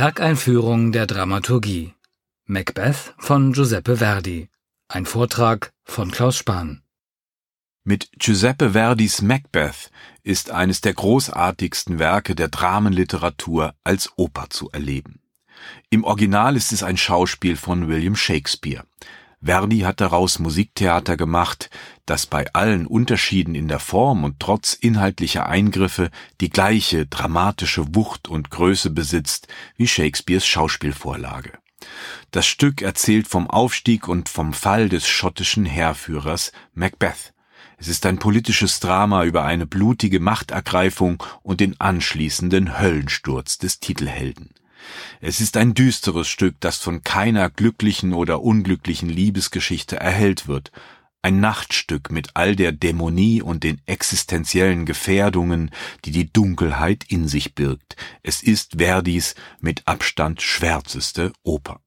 Werkeinführung der Dramaturgie Macbeth von Giuseppe Verdi. Ein Vortrag von Klaus Spahn. Mit Giuseppe Verdis Macbeth ist eines der großartigsten Werke der Dramenliteratur als Oper zu erleben. Im Original ist es ein Schauspiel von William Shakespeare. Verdi hat daraus Musiktheater gemacht, das bei allen Unterschieden in der Form und trotz inhaltlicher Eingriffe die gleiche dramatische Wucht und Größe besitzt wie Shakespeares Schauspielvorlage. Das Stück erzählt vom Aufstieg und vom Fall des schottischen Heerführers Macbeth. Es ist ein politisches Drama über eine blutige Machtergreifung und den anschließenden Höllensturz des Titelhelden. Es ist ein düsteres Stück, das von keiner glücklichen oder unglücklichen Liebesgeschichte erhellt wird, ein Nachtstück mit all der Dämonie und den existenziellen Gefährdungen, die die Dunkelheit in sich birgt. Es ist Verdis mit Abstand schwärzeste Oper.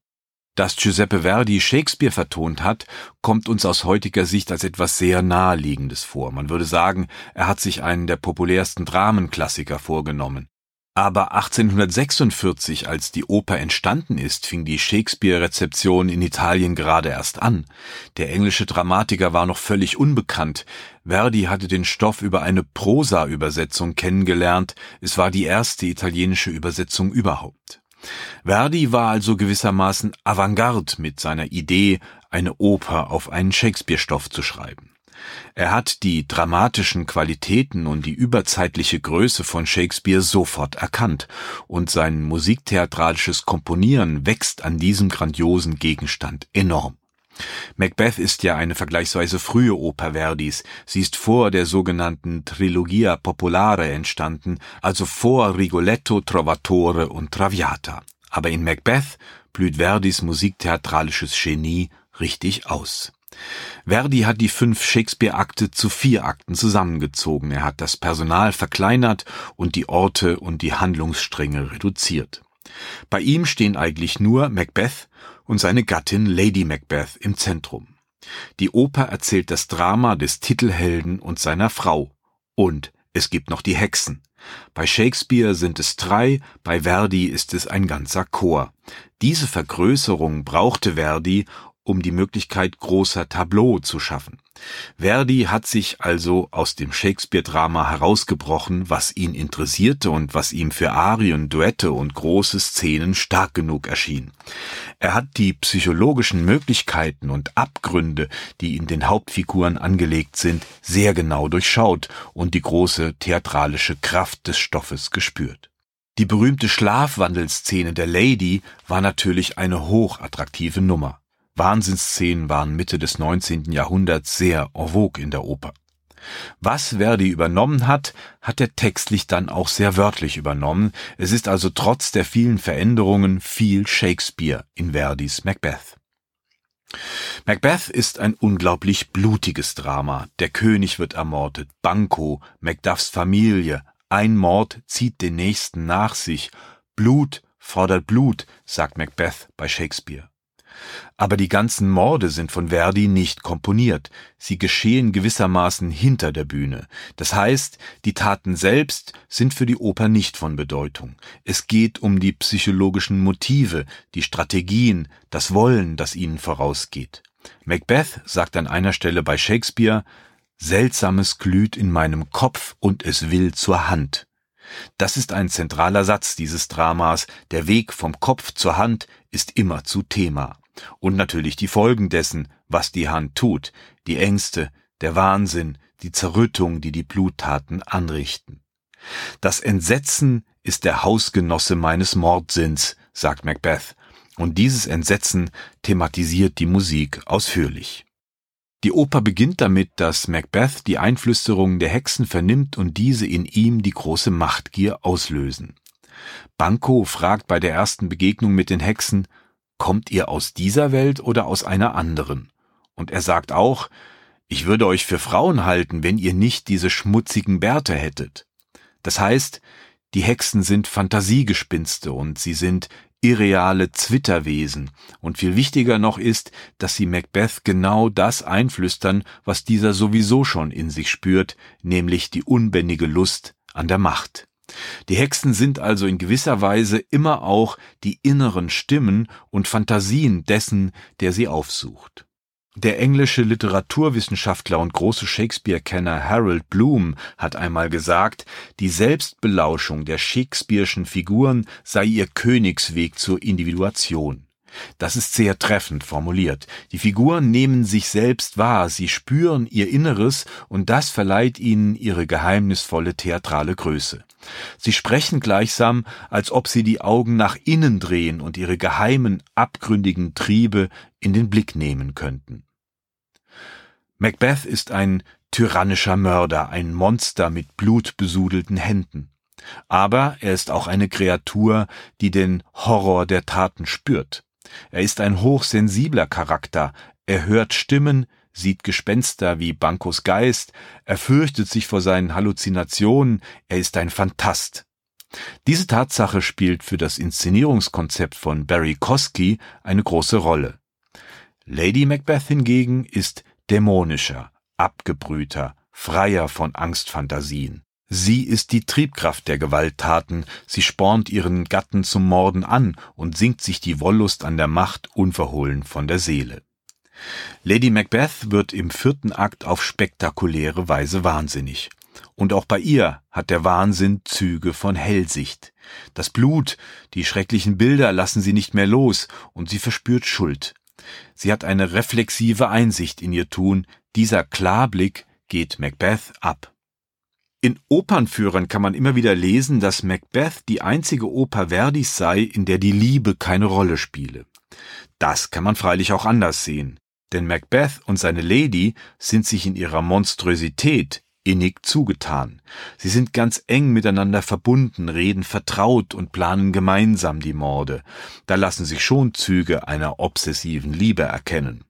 Dass Giuseppe Verdi Shakespeare vertont hat, kommt uns aus heutiger Sicht als etwas sehr naheliegendes vor. Man würde sagen, er hat sich einen der populärsten Dramenklassiker vorgenommen. Aber 1846, als die Oper entstanden ist, fing die Shakespeare-Rezeption in Italien gerade erst an. Der englische Dramatiker war noch völlig unbekannt. Verdi hatte den Stoff über eine Prosa-Übersetzung kennengelernt. Es war die erste italienische Übersetzung überhaupt. Verdi war also gewissermaßen Avantgarde mit seiner Idee, eine Oper auf einen Shakespeare-Stoff zu schreiben. Er hat die dramatischen Qualitäten und die überzeitliche Größe von Shakespeare sofort erkannt, und sein musiktheatralisches Komponieren wächst an diesem grandiosen Gegenstand enorm. Macbeth ist ja eine vergleichsweise frühe Oper Verdis. Sie ist vor der sogenannten Trilogia Popolare entstanden, also vor Rigoletto, Trovatore und Traviata. Aber in Macbeth blüht Verdis musiktheatralisches Genie richtig aus. Verdi hat die fünf Shakespeare-Akte zu vier Akten zusammengezogen. Er hat das Personal verkleinert und die Orte und die Handlungsstränge reduziert. Bei ihm stehen eigentlich nur Macbeth und seine Gattin Lady Macbeth im Zentrum. Die Oper erzählt das Drama des Titelhelden und seiner Frau. Und es gibt noch die Hexen. Bei Shakespeare sind es drei, bei Verdi ist es ein ganzer Chor. Diese Vergrößerung brauchte Verdi, um die Möglichkeit großer Tableau zu schaffen. Verdi hat sich also aus dem Shakespeare-Drama herausgebrochen, was ihn interessierte und was ihm für Arien, Duette und große Szenen stark genug erschien. Er hat die psychologischen Möglichkeiten und Abgründe, die in den Hauptfiguren angelegt sind, sehr genau durchschaut und die große theatralische Kraft des Stoffes gespürt. Die berühmte Schlafwandelszene der Lady war natürlich eine hochattraktive Nummer. Wahnsinnsszenen waren Mitte des 19. Jahrhunderts sehr en vogue in der Oper. Was Verdi übernommen hat, hat er textlich dann auch sehr wörtlich übernommen. Es ist also trotz der vielen Veränderungen viel Shakespeare in Verdis Macbeth. Macbeth ist ein unglaublich blutiges Drama. Der König wird ermordet, Banco, Macduffs Familie, ein Mord zieht den nächsten nach sich. Blut fordert Blut, sagt Macbeth bei Shakespeare. Aber die ganzen Morde sind von Verdi nicht komponiert, sie geschehen gewissermaßen hinter der Bühne. Das heißt, die Taten selbst sind für die Oper nicht von Bedeutung. Es geht um die psychologischen Motive, die Strategien, das Wollen, das ihnen vorausgeht. Macbeth sagt an einer Stelle bei Shakespeare Seltsames glüht in meinem Kopf und es will zur Hand. Das ist ein zentraler Satz dieses Dramas, der Weg vom Kopf zur Hand ist immer zu Thema. Und natürlich die Folgen dessen, was die Hand tut, die Ängste, der Wahnsinn, die Zerrüttung, die die Bluttaten anrichten. Das Entsetzen ist der Hausgenosse meines Mordsinns, sagt Macbeth, und dieses Entsetzen thematisiert die Musik ausführlich. Die Oper beginnt damit, dass Macbeth die Einflüsterungen der Hexen vernimmt und diese in ihm die große Machtgier auslösen. Banco fragt bei der ersten Begegnung mit den Hexen, kommt ihr aus dieser Welt oder aus einer anderen? Und er sagt auch, ich würde euch für Frauen halten, wenn ihr nicht diese schmutzigen Bärte hättet. Das heißt, die Hexen sind Fantasiegespinste und sie sind irreale Zwitterwesen, und viel wichtiger noch ist, dass sie Macbeth genau das einflüstern, was dieser sowieso schon in sich spürt, nämlich die unbändige Lust an der Macht. Die Hexen sind also in gewisser Weise immer auch die inneren Stimmen und Fantasien dessen, der sie aufsucht. Der englische Literaturwissenschaftler und große Shakespeare-Kenner Harold Bloom hat einmal gesagt, die Selbstbelauschung der Shakespeare'schen Figuren sei ihr Königsweg zur Individuation. Das ist sehr treffend formuliert. Die Figuren nehmen sich selbst wahr, sie spüren ihr Inneres und das verleiht ihnen ihre geheimnisvolle theatrale Größe. Sie sprechen gleichsam, als ob sie die Augen nach innen drehen und ihre geheimen, abgründigen Triebe in den Blick nehmen könnten. Macbeth ist ein tyrannischer Mörder, ein Monster mit blutbesudelten Händen. Aber er ist auch eine Kreatur, die den Horror der Taten spürt. Er ist ein hochsensibler Charakter, er hört Stimmen, sieht Gespenster wie Bankos Geist, er fürchtet sich vor seinen Halluzinationen, er ist ein Phantast. Diese Tatsache spielt für das Inszenierungskonzept von Barry Kosky eine große Rolle. Lady Macbeth hingegen ist dämonischer, abgebrühter, freier von Angstfantasien. Sie ist die Triebkraft der Gewalttaten, sie spornt ihren Gatten zum Morden an und singt sich die Wollust an der Macht unverhohlen von der Seele. Lady Macbeth wird im vierten Akt auf spektakuläre Weise wahnsinnig. Und auch bei ihr hat der Wahnsinn Züge von Hellsicht. Das Blut, die schrecklichen Bilder lassen sie nicht mehr los, und sie verspürt Schuld. Sie hat eine reflexive Einsicht in ihr Tun, dieser Klarblick geht Macbeth ab. In Opernführern kann man immer wieder lesen, dass Macbeth die einzige Oper Verdis sei, in der die Liebe keine Rolle spiele. Das kann man freilich auch anders sehen. Denn Macbeth und seine Lady sind sich in ihrer Monströsität innig zugetan. Sie sind ganz eng miteinander verbunden, reden vertraut und planen gemeinsam die Morde. Da lassen sich schon Züge einer obsessiven Liebe erkennen.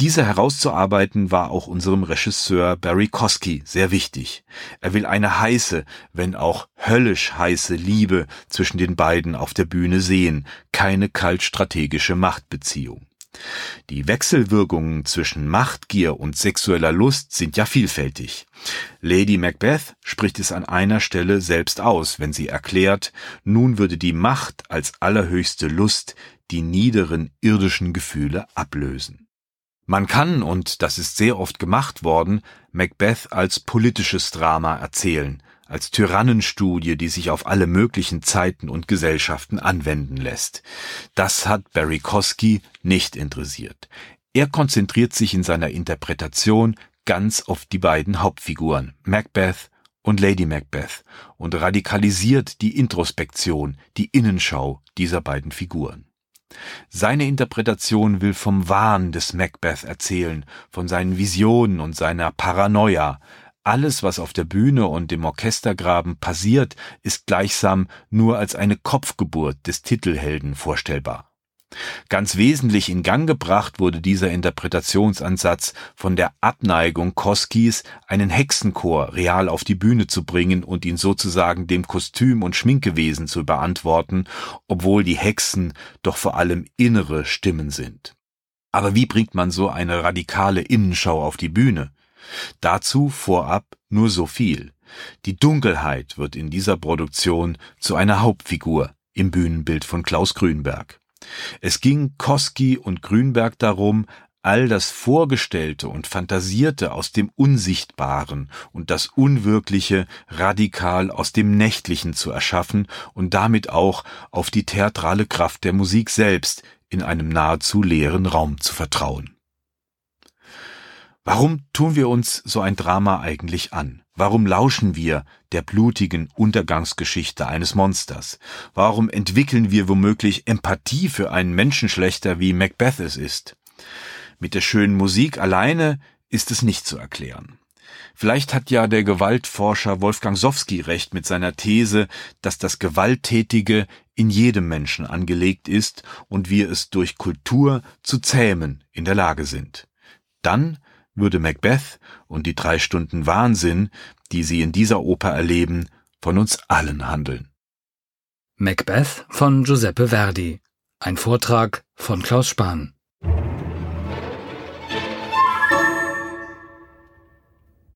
Diese herauszuarbeiten war auch unserem Regisseur Barry Kosky sehr wichtig. Er will eine heiße, wenn auch höllisch heiße Liebe zwischen den beiden auf der Bühne sehen, keine kaltstrategische Machtbeziehung. Die Wechselwirkungen zwischen Machtgier und sexueller Lust sind ja vielfältig. Lady Macbeth spricht es an einer Stelle selbst aus, wenn sie erklärt, nun würde die Macht als allerhöchste Lust die niederen irdischen Gefühle ablösen. Man kann, und das ist sehr oft gemacht worden, Macbeth als politisches Drama erzählen, als Tyrannenstudie, die sich auf alle möglichen Zeiten und Gesellschaften anwenden lässt. Das hat Barry Kosky nicht interessiert. Er konzentriert sich in seiner Interpretation ganz auf die beiden Hauptfiguren, Macbeth und Lady Macbeth, und radikalisiert die Introspektion, die Innenschau dieser beiden Figuren. Seine Interpretation will vom Wahn des Macbeth erzählen, von seinen Visionen und seiner Paranoia, alles, was auf der Bühne und im Orchestergraben passiert, ist gleichsam nur als eine Kopfgeburt des Titelhelden vorstellbar. Ganz wesentlich in Gang gebracht wurde dieser Interpretationsansatz von der Abneigung Koskis, einen Hexenchor real auf die Bühne zu bringen und ihn sozusagen dem Kostüm- und Schminkewesen zu beantworten, obwohl die Hexen doch vor allem innere Stimmen sind. Aber wie bringt man so eine radikale Innenschau auf die Bühne? Dazu vorab nur so viel. Die Dunkelheit wird in dieser Produktion zu einer Hauptfigur im Bühnenbild von Klaus Grünberg. Es ging Koski und Grünberg darum, all das Vorgestellte und Fantasierte aus dem Unsichtbaren und das Unwirkliche radikal aus dem Nächtlichen zu erschaffen und damit auch auf die theatrale Kraft der Musik selbst in einem nahezu leeren Raum zu vertrauen. Warum tun wir uns so ein Drama eigentlich an? Warum lauschen wir der blutigen Untergangsgeschichte eines Monsters? Warum entwickeln wir womöglich Empathie für einen Menschenschlechter wie Macbeth es ist? Mit der schönen Musik alleine ist es nicht zu erklären. Vielleicht hat ja der Gewaltforscher Wolfgang Sowski recht mit seiner These, dass das Gewalttätige in jedem Menschen angelegt ist und wir es durch Kultur zu zähmen in der Lage sind. Dann würde Macbeth und die drei Stunden Wahnsinn, die sie in dieser Oper erleben, von uns allen handeln. Macbeth von Giuseppe Verdi. Ein Vortrag von Klaus Spahn.